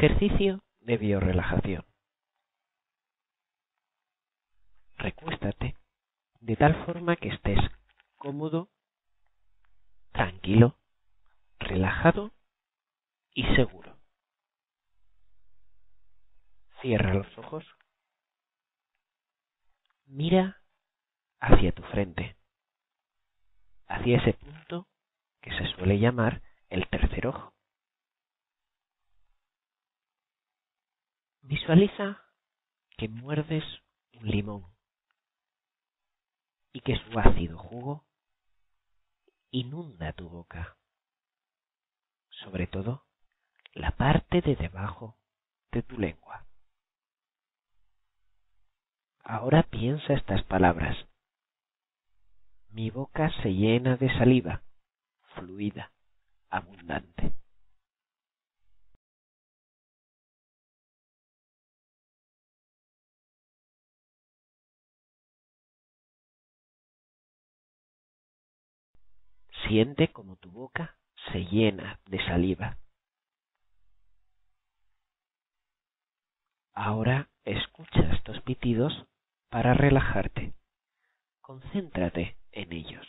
Ejercicio de biorelajación. Recuéstate de tal forma que estés cómodo, tranquilo, relajado y seguro. Cierra los ojos. Mira hacia tu frente, hacia ese punto que se suele llamar el tercer ojo. Visualiza que muerdes un limón y que su ácido jugo inunda tu boca, sobre todo la parte de debajo de tu lengua. Ahora piensa estas palabras. Mi boca se llena de saliva, fluida, abundante. Siente como tu boca se llena de saliva. Ahora escucha estos pitidos para relajarte. Concéntrate en ellos.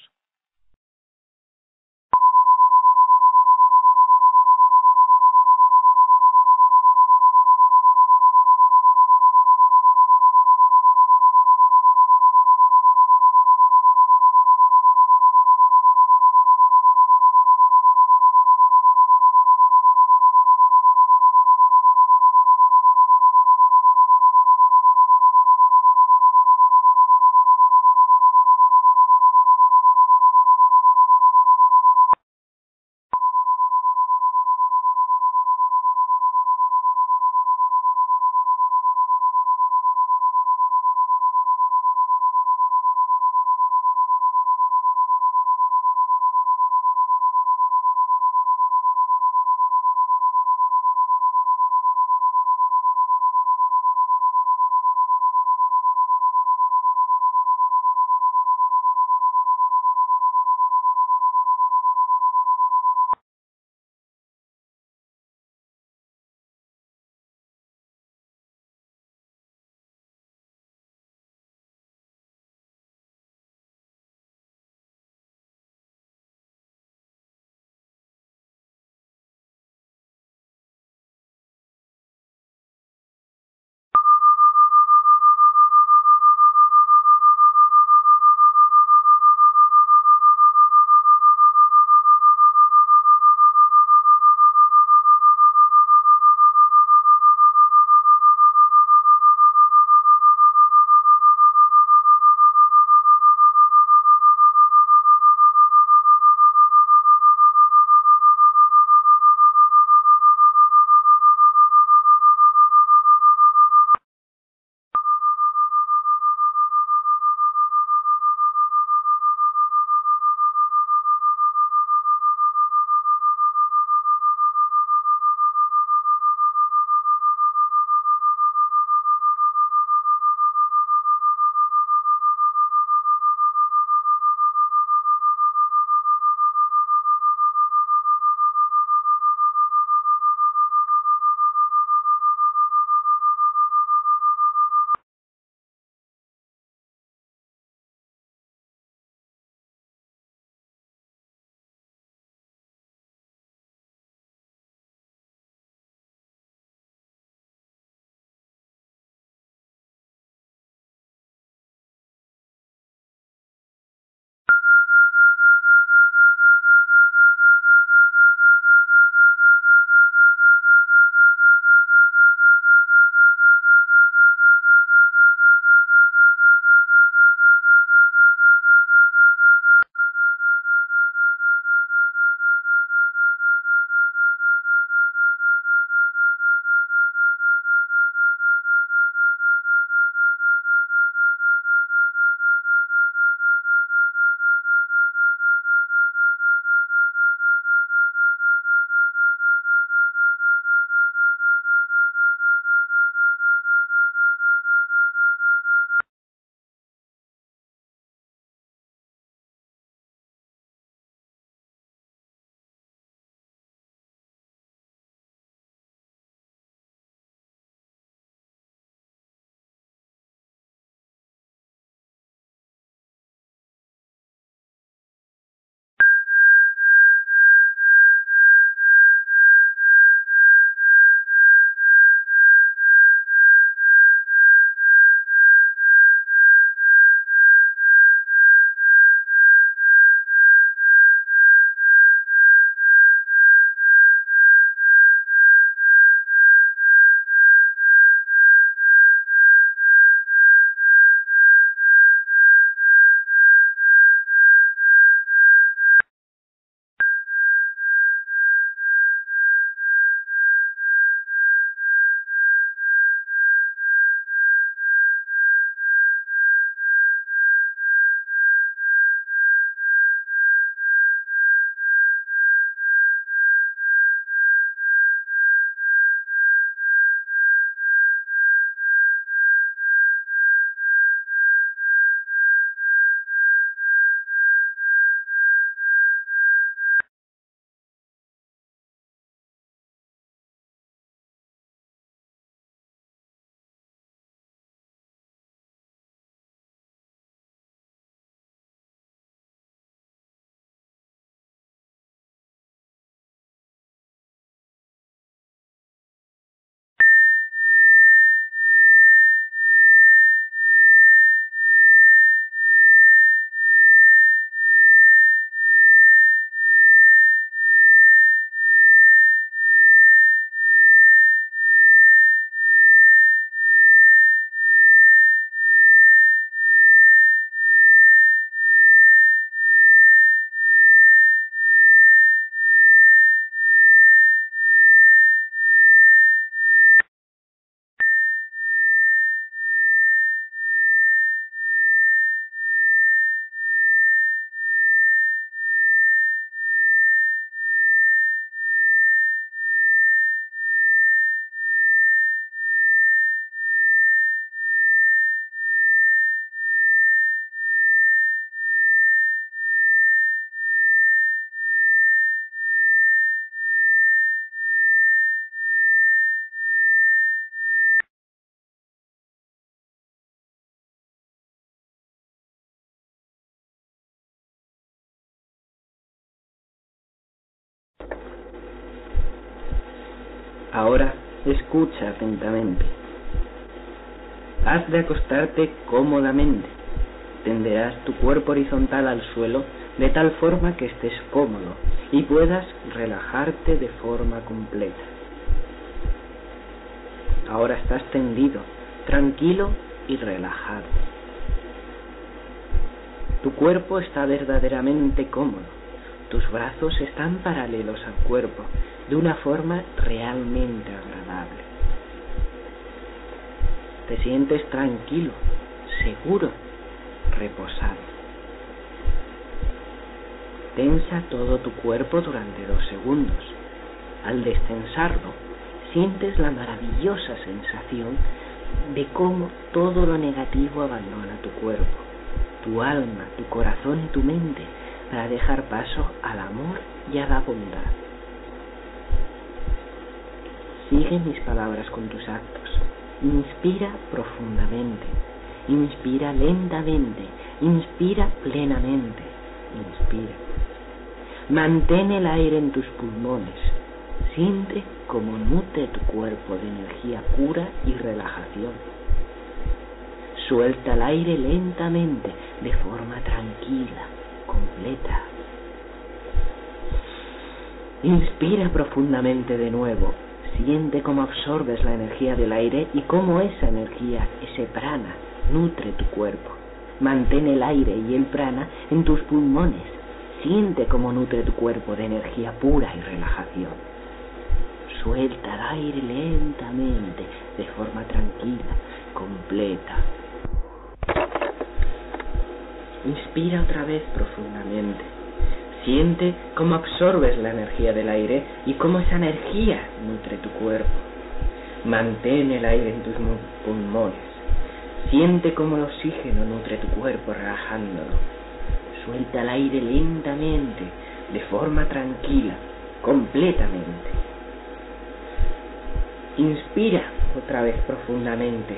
Escucha atentamente. Has de acostarte cómodamente. Tenderás tu cuerpo horizontal al suelo de tal forma que estés cómodo y puedas relajarte de forma completa. Ahora estás tendido, tranquilo y relajado. Tu cuerpo está verdaderamente cómodo. Tus brazos están paralelos al cuerpo de una forma realmente agradable. Te sientes tranquilo, seguro, reposado. Tensa todo tu cuerpo durante dos segundos. Al destensarlo, sientes la maravillosa sensación de cómo todo lo negativo abandona tu cuerpo, tu alma, tu corazón y tu mente para dejar paso al amor y a la bondad. Sigue mis palabras con tus actos. Inspira profundamente. Inspira lentamente. Inspira plenamente. Inspira. Mantén el aire en tus pulmones. Siente cómo nutre tu cuerpo de energía pura y relajación. Suelta el aire lentamente, de forma tranquila, completa. Inspira profundamente de nuevo. Siente cómo absorbes la energía del aire y cómo esa energía, ese prana, nutre tu cuerpo. Mantén el aire y el prana en tus pulmones. Siente cómo nutre tu cuerpo de energía pura y relajación. Suelta el aire lentamente, de forma tranquila, completa. Inspira otra vez profundamente. Siente cómo absorbes la energía del aire y cómo esa energía nutre tu cuerpo. Mantén el aire en tus pulmones. Siente cómo el oxígeno nutre tu cuerpo relajándolo. Suelta el aire lentamente, de forma tranquila, completamente. Inspira otra vez profundamente.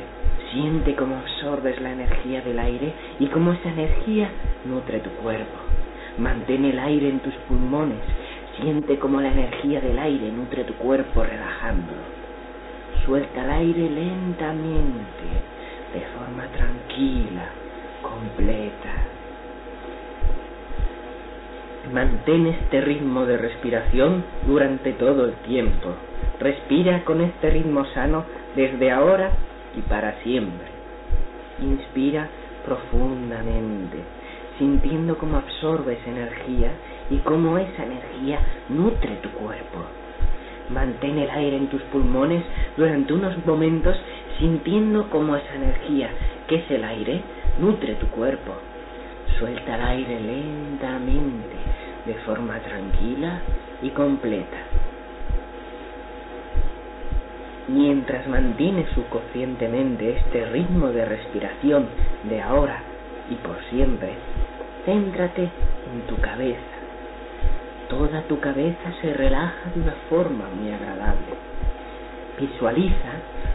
Siente cómo absorbes la energía del aire y cómo esa energía nutre tu cuerpo. Mantén el aire en tus pulmones. Siente cómo la energía del aire nutre tu cuerpo relajándolo. Suelta el aire lentamente, de forma tranquila, completa. Mantén este ritmo de respiración durante todo el tiempo. Respira con este ritmo sano desde ahora y para siempre. Inspira profundamente, sintiendo cómo absorbes energía y cómo esa energía nutre tu cuerpo. Mantén el aire en tus pulmones durante unos momentos sintiendo cómo esa energía, que es el aire, nutre tu cuerpo. Suelta el aire lentamente, de forma tranquila y completa. Mientras mantienes subconscientemente este ritmo de respiración de ahora y por siempre, céntrate en tu cabeza. Toda tu cabeza se relaja de una forma muy agradable. Visualiza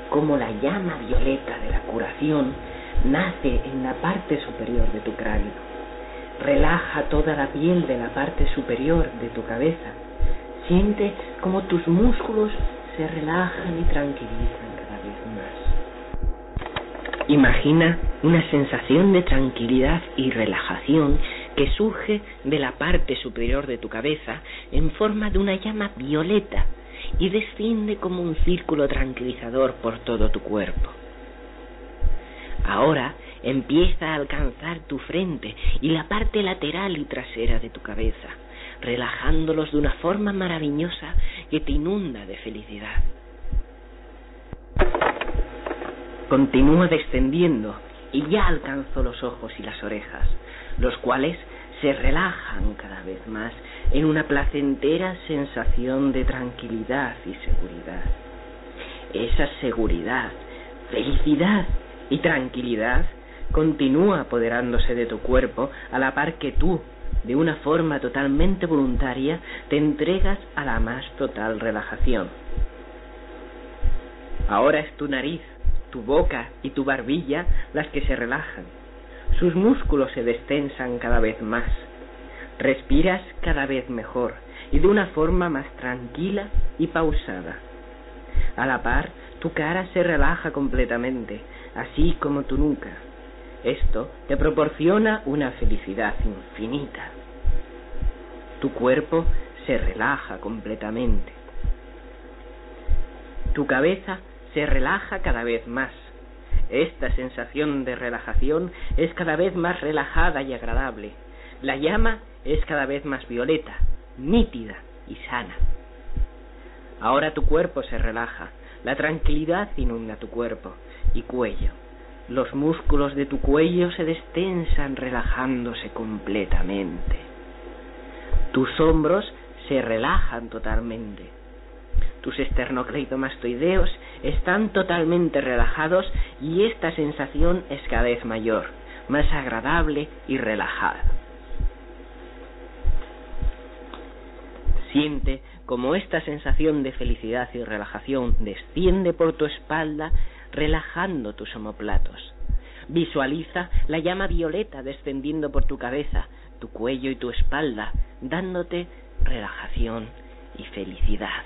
cómo la llama violeta de la curación nace en la parte superior de tu cráneo. Relaja toda la piel de la parte superior de tu cabeza. Siente como tus músculos se relajan y tranquilizan. Imagina una sensación de tranquilidad y relajación que surge de la parte superior de tu cabeza en forma de una llama violeta y desciende como un círculo tranquilizador por todo tu cuerpo. Ahora empieza a alcanzar tu frente y la parte lateral y trasera de tu cabeza, relajándolos de una forma maravillosa que te inunda de felicidad. Continúa descendiendo y ya alcanzó los ojos y las orejas, los cuales se relajan cada vez más en una placentera sensación de tranquilidad y seguridad. Esa seguridad, felicidad y tranquilidad continúa apoderándose de tu cuerpo a la par que tú, de una forma totalmente voluntaria, te entregas a la más total relajación. Ahora es tu nariz, tu boca y tu barbilla las que se relajan. Sus músculos se destensan cada vez más. Respiras cada vez mejor y de una forma más tranquila y pausada. A la par, tu cara se relaja completamente, así como tu nuca. Esto te proporciona una felicidad infinita. Tu cuerpo se relaja completamente. Tu cabeza se relaja cada vez más. Esta sensación de relajación es cada vez más relajada y agradable. La llama es cada vez más violeta, nítida y sana. Ahora tu cuerpo se relaja, la tranquilidad inunda tu cuerpo y cuello. Los músculos de tu cuello se destensan relajándose completamente. Tus hombros se relajan totalmente. Tus esternocleidomastoideos están totalmente relajados y esta sensación es cada vez mayor, más agradable y relajada. Siente como esta sensación de felicidad y relajación desciende por tu espalda relajando tus omoplatos. Visualiza la llama violeta descendiendo por tu cabeza, tu cuello y tu espalda, dándote relajación y felicidad.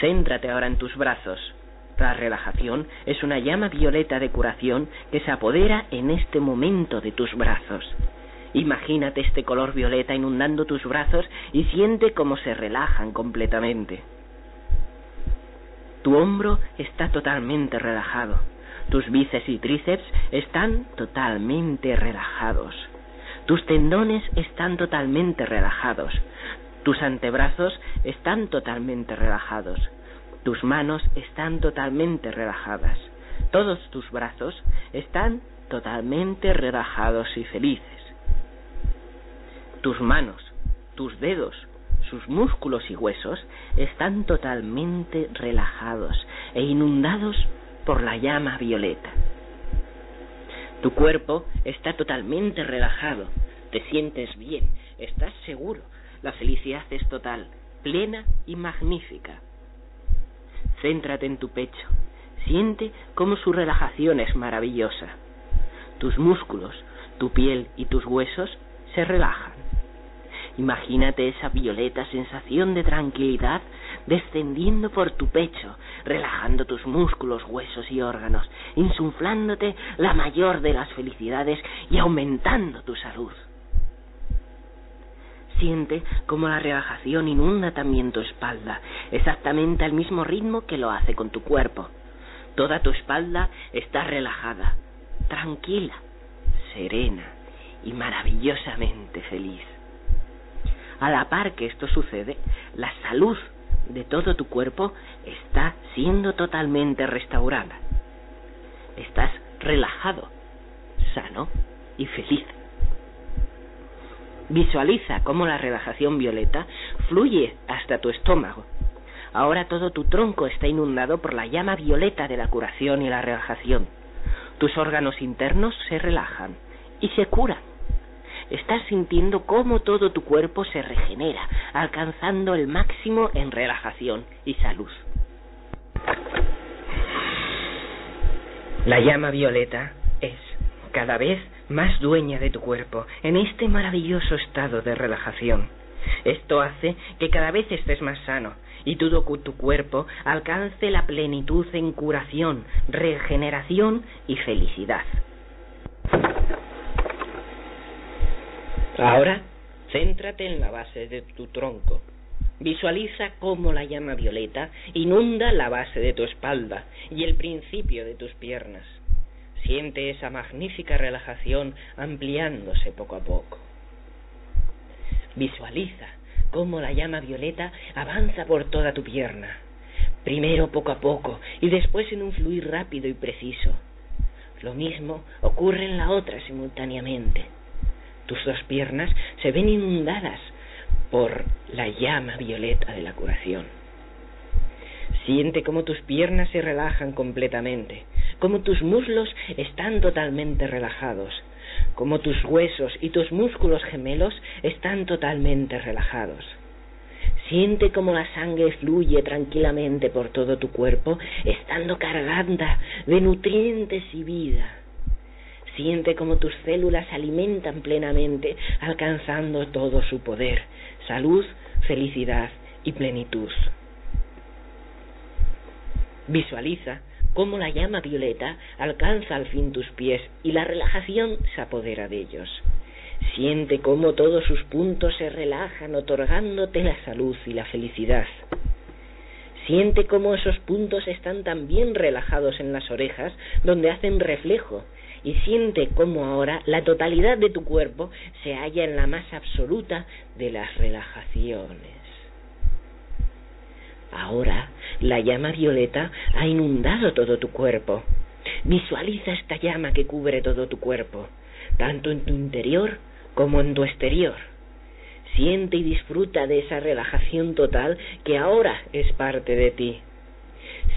Céntrate ahora en tus brazos. La relajación es una llama violeta de curación que se apodera en este momento de tus brazos. Imagínate este color violeta inundando tus brazos y siente cómo se relajan completamente. Tu hombro está totalmente relajado. Tus bíceps y tríceps están totalmente relajados. Tus tendones están totalmente relajados. Tus antebrazos están totalmente relajados. Tus manos están totalmente relajadas. Todos tus brazos están totalmente relajados y felices. Tus manos, tus dedos, sus músculos y huesos están totalmente relajados e inundados por la llama violeta. Tu cuerpo está totalmente relajado, te sientes bien, estás seguro, la felicidad es total, plena y magnífica. Céntrate en tu pecho, siente cómo su relajación es maravillosa. Tus músculos, tu piel y tus huesos se relajan. Imagínate esa violeta sensación de tranquilidad descendiendo por tu pecho, relajando tus músculos, huesos y órganos, insuflándote la mayor de las felicidades y aumentando tu salud. Siente como la relajación inunda también tu espalda, exactamente al mismo ritmo que lo hace con tu cuerpo. Toda tu espalda está relajada, tranquila, serena y maravillosamente feliz. A la par que esto sucede, la salud de todo tu cuerpo está siendo totalmente restaurada. Estás relajado, sano y feliz. Visualiza cómo la relajación violeta fluye hasta tu estómago. Ahora todo tu tronco está inundado por la llama violeta de la curación y la relajación. Tus órganos internos se relajan y se curan estás sintiendo cómo todo tu cuerpo se regenera, alcanzando el máximo en relajación y salud. La llama violeta es cada vez más dueña de tu cuerpo en este maravilloso estado de relajación. Esto hace que cada vez estés más sano y todo tu cuerpo alcance la plenitud en curación, regeneración y felicidad. Ahora, céntrate en la base de tu tronco. Visualiza cómo la llama violeta inunda la base de tu espalda y el principio de tus piernas. Siente esa magnífica relajación ampliándose poco a poco. Visualiza cómo la llama violeta avanza por toda tu pierna, primero poco a poco y después en un fluir rápido y preciso. Lo mismo ocurre en la otra simultáneamente. Tus dos piernas se ven inundadas por la llama violeta de la curación. Siente cómo tus piernas se relajan completamente, cómo tus muslos están totalmente relajados, cómo tus huesos y tus músculos gemelos están totalmente relajados. Siente cómo la sangre fluye tranquilamente por todo tu cuerpo, estando cargada de nutrientes y vida. Siente como tus células se alimentan plenamente, alcanzando todo su poder, salud, felicidad y plenitud. Visualiza cómo la llama violeta alcanza al fin tus pies y la relajación se apodera de ellos. Siente cómo todos sus puntos se relajan otorgándote la salud y la felicidad. Siente cómo esos puntos están también relajados en las orejas donde hacen reflejo y siente cómo ahora la totalidad de tu cuerpo se halla en la más absoluta de las relajaciones. Ahora la llama violeta ha inundado todo tu cuerpo. Visualiza esta llama que cubre todo tu cuerpo, tanto en tu interior como en tu exterior. Siente y disfruta de esa relajación total que ahora es parte de ti.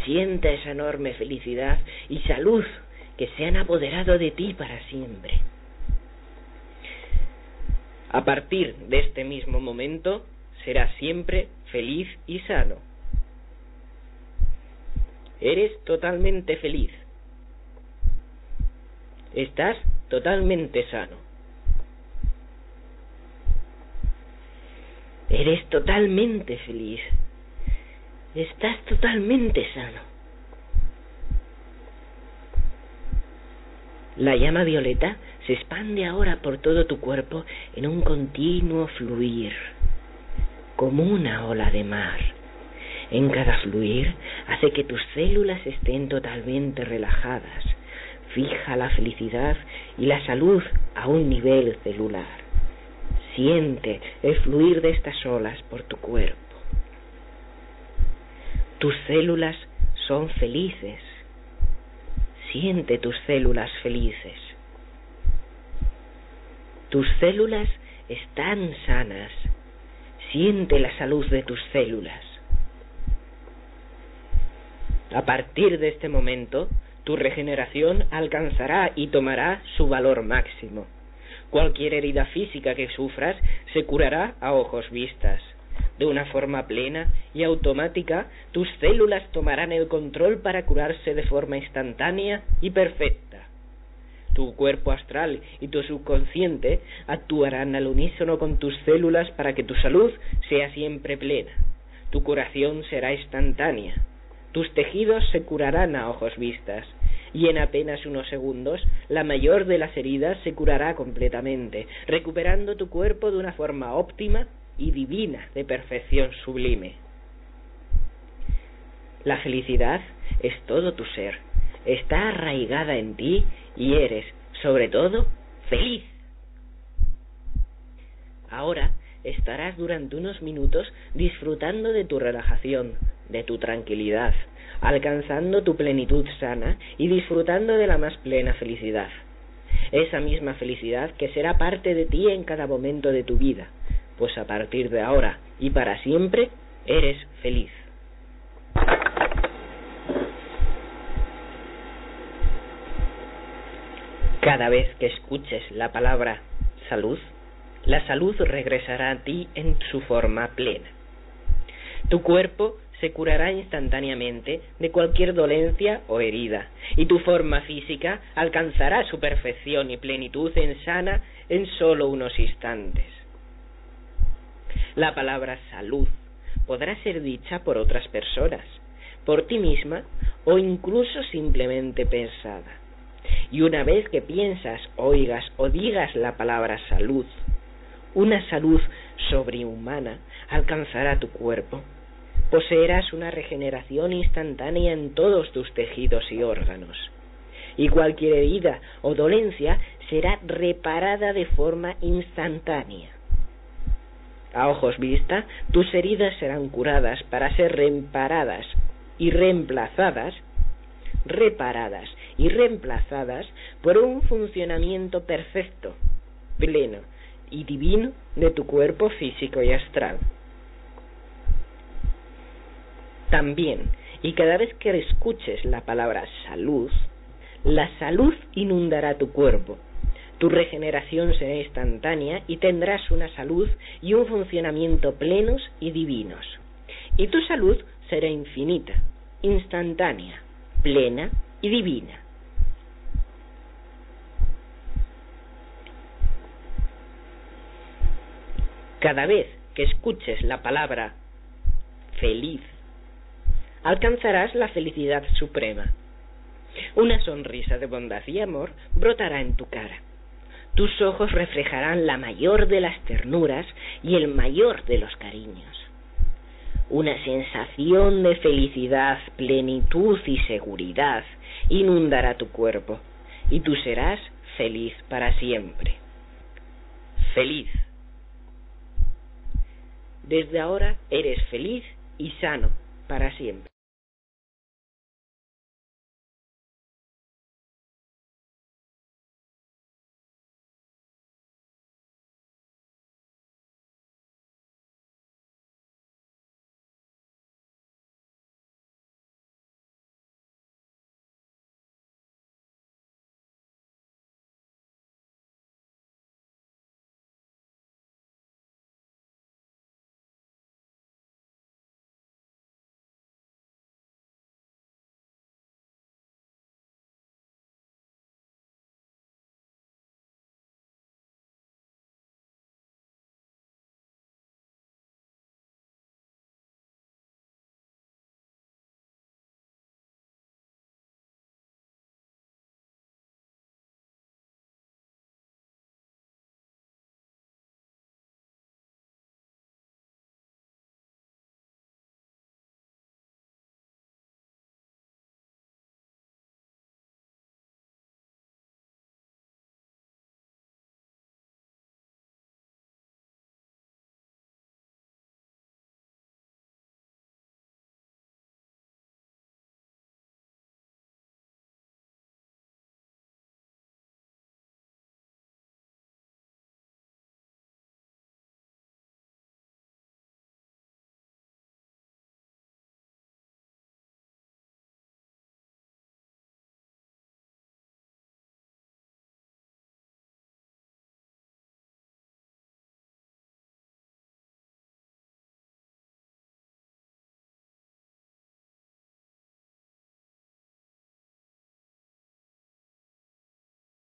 Siente esa enorme felicidad y salud que se han apoderado de ti para siempre. A partir de este mismo momento serás siempre feliz y sano. Eres totalmente feliz. Estás totalmente sano. Eres totalmente feliz. Estás totalmente sano. La llama violeta se expande ahora por todo tu cuerpo en un continuo fluir, como una ola de mar. En cada fluir hace que tus células estén totalmente relajadas. Fija la felicidad y la salud a un nivel celular. Siente el fluir de estas olas por tu cuerpo. Tus células son felices. Siente tus células felices. Tus células están sanas. Siente la salud de tus células. A partir de este momento, tu regeneración alcanzará y tomará su valor máximo. Cualquier herida física que sufras se curará a ojos vistas. De una forma plena y automática, tus células tomarán el control para curarse de forma instantánea y perfecta. Tu cuerpo astral y tu subconsciente actuarán al unísono con tus células para que tu salud sea siempre plena. Tu curación será instantánea tus tejidos se curarán a ojos vistas, y en apenas unos segundos la mayor de las heridas se curará completamente, recuperando tu cuerpo de una forma óptima y divina de perfección sublime. La felicidad es todo tu ser, está arraigada en ti y eres, sobre todo, feliz. Ahora estarás durante unos minutos disfrutando de tu relajación, de tu tranquilidad, alcanzando tu plenitud sana y disfrutando de la más plena felicidad. Esa misma felicidad que será parte de ti en cada momento de tu vida, pues a partir de ahora y para siempre eres feliz. Cada vez que escuches la palabra salud, la salud regresará a ti en su forma plena. Tu cuerpo se curará instantáneamente de cualquier dolencia o herida, y tu forma física alcanzará su perfección y plenitud en sana en solo unos instantes. La palabra salud podrá ser dicha por otras personas, por ti misma o incluso simplemente pensada. Y una vez que piensas, oigas o digas la palabra salud, una salud sobrehumana alcanzará tu cuerpo. Poseerás una regeneración instantánea en todos tus tejidos y órganos. Y cualquier herida o dolencia será reparada de forma instantánea. A ojos vista, tus heridas serán curadas para ser reparadas y reemplazadas, reparadas y reemplazadas por un funcionamiento perfecto, pleno, y divino de tu cuerpo físico y astral. También, y cada vez que escuches la palabra salud, la salud inundará tu cuerpo. Tu regeneración será instantánea y tendrás una salud y un funcionamiento plenos y divinos. Y tu salud será infinita, instantánea, plena y divina. Cada vez que escuches la palabra feliz, alcanzarás la felicidad suprema. Una sonrisa de bondad y amor brotará en tu cara. Tus ojos reflejarán la mayor de las ternuras y el mayor de los cariños. Una sensación de felicidad, plenitud y seguridad inundará tu cuerpo y tú serás feliz para siempre. Feliz. Desde ahora eres feliz y sano para siempre.